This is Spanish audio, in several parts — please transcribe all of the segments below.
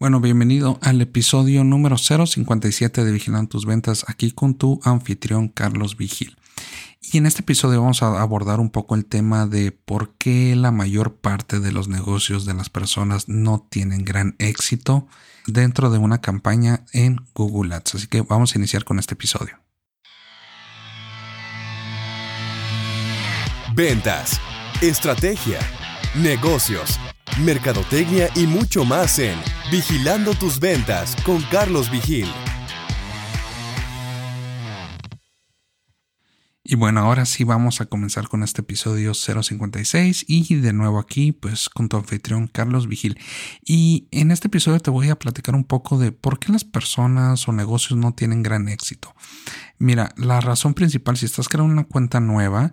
Bueno, bienvenido al episodio número 057 de Vigilando tus ventas, aquí con tu anfitrión Carlos Vigil. Y en este episodio vamos a abordar un poco el tema de por qué la mayor parte de los negocios de las personas no tienen gran éxito dentro de una campaña en Google Ads. Así que vamos a iniciar con este episodio. Ventas, estrategia, negocios mercadotecnia y mucho más en Vigilando tus ventas con Carlos Vigil. Y bueno, ahora sí vamos a comenzar con este episodio 056 y de nuevo aquí pues con tu anfitrión Carlos Vigil. Y en este episodio te voy a platicar un poco de por qué las personas o negocios no tienen gran éxito. Mira, la razón principal si estás creando una cuenta nueva,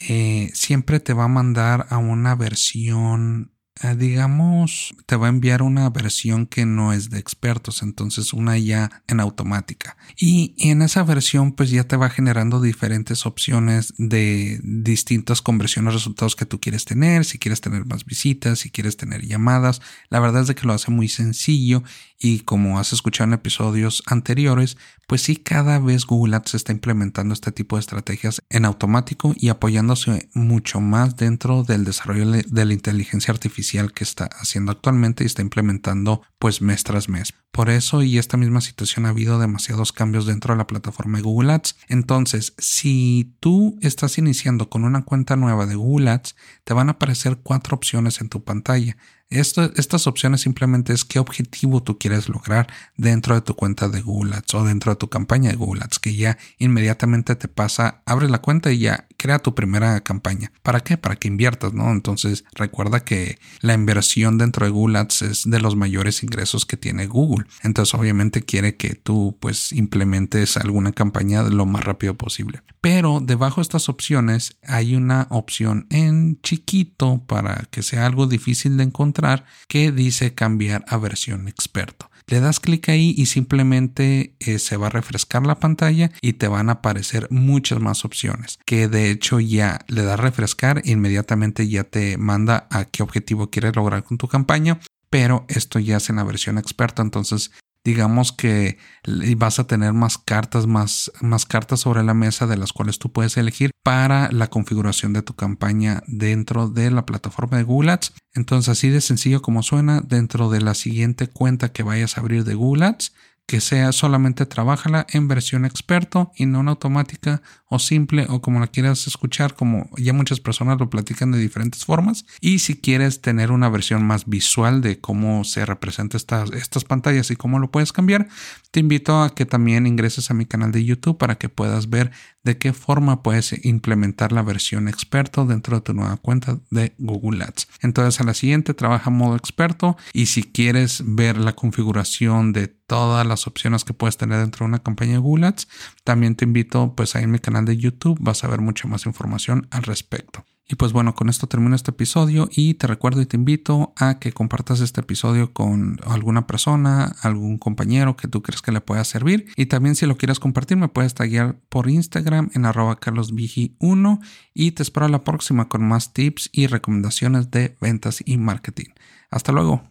eh, siempre te va a mandar a una versión digamos, te va a enviar una versión que no es de expertos, entonces una ya en automática. Y en esa versión pues ya te va generando diferentes opciones de distintas conversiones, resultados que tú quieres tener, si quieres tener más visitas, si quieres tener llamadas. La verdad es de que lo hace muy sencillo y como has escuchado en episodios anteriores, pues sí, cada vez Google Ads está implementando este tipo de estrategias en automático y apoyándose mucho más dentro del desarrollo de la inteligencia artificial que está haciendo actualmente y está implementando pues mes tras mes. Por eso y esta misma situación ha habido demasiados cambios dentro de la plataforma de Google Ads. Entonces, si tú estás iniciando con una cuenta nueva de Google Ads, te van a aparecer cuatro opciones en tu pantalla estas opciones simplemente es qué objetivo tú quieres lograr dentro de tu cuenta de Google Ads o dentro de tu campaña de Google Ads, que ya inmediatamente te pasa, abres la cuenta y ya crea tu primera campaña. ¿Para qué? Para que inviertas, ¿no? Entonces recuerda que la inversión dentro de Google Ads es de los mayores ingresos que tiene Google. Entonces obviamente quiere que tú pues implementes alguna campaña lo más rápido posible. Pero debajo de estas opciones hay una opción en chiquito para que sea algo difícil de encontrar que dice cambiar a versión experto. Le das clic ahí y simplemente eh, se va a refrescar la pantalla y te van a aparecer muchas más opciones. Que de hecho ya le das refrescar, inmediatamente ya te manda a qué objetivo quieres lograr con tu campaña pero esto ya es en la versión experta, entonces digamos que vas a tener más cartas, más, más cartas sobre la mesa de las cuales tú puedes elegir para la configuración de tu campaña dentro de la plataforma de Google Ads. Entonces, así de sencillo como suena, dentro de la siguiente cuenta que vayas a abrir de Google Ads, que sea solamente trabájala en versión experto y no en automática o simple o como la quieras escuchar, como ya muchas personas lo platican de diferentes formas. Y si quieres tener una versión más visual de cómo se representan estas, estas pantallas y cómo lo puedes cambiar, te invito a que también ingreses a mi canal de YouTube para que puedas ver de qué forma puedes implementar la versión experto dentro de tu nueva cuenta de Google Ads. Entonces a la siguiente trabaja modo experto y si quieres ver la configuración de todas las opciones que puedes tener dentro de una campaña de Google Ads. También te invito pues ahí en mi canal de YouTube, vas a ver mucha más información al respecto. Y pues bueno, con esto termino este episodio y te recuerdo y te invito a que compartas este episodio con alguna persona, algún compañero que tú crees que le pueda servir. Y también si lo quieres compartir me puedes taggear por Instagram en arroba carlosvigi1 y te espero a la próxima con más tips y recomendaciones de ventas y marketing. Hasta luego.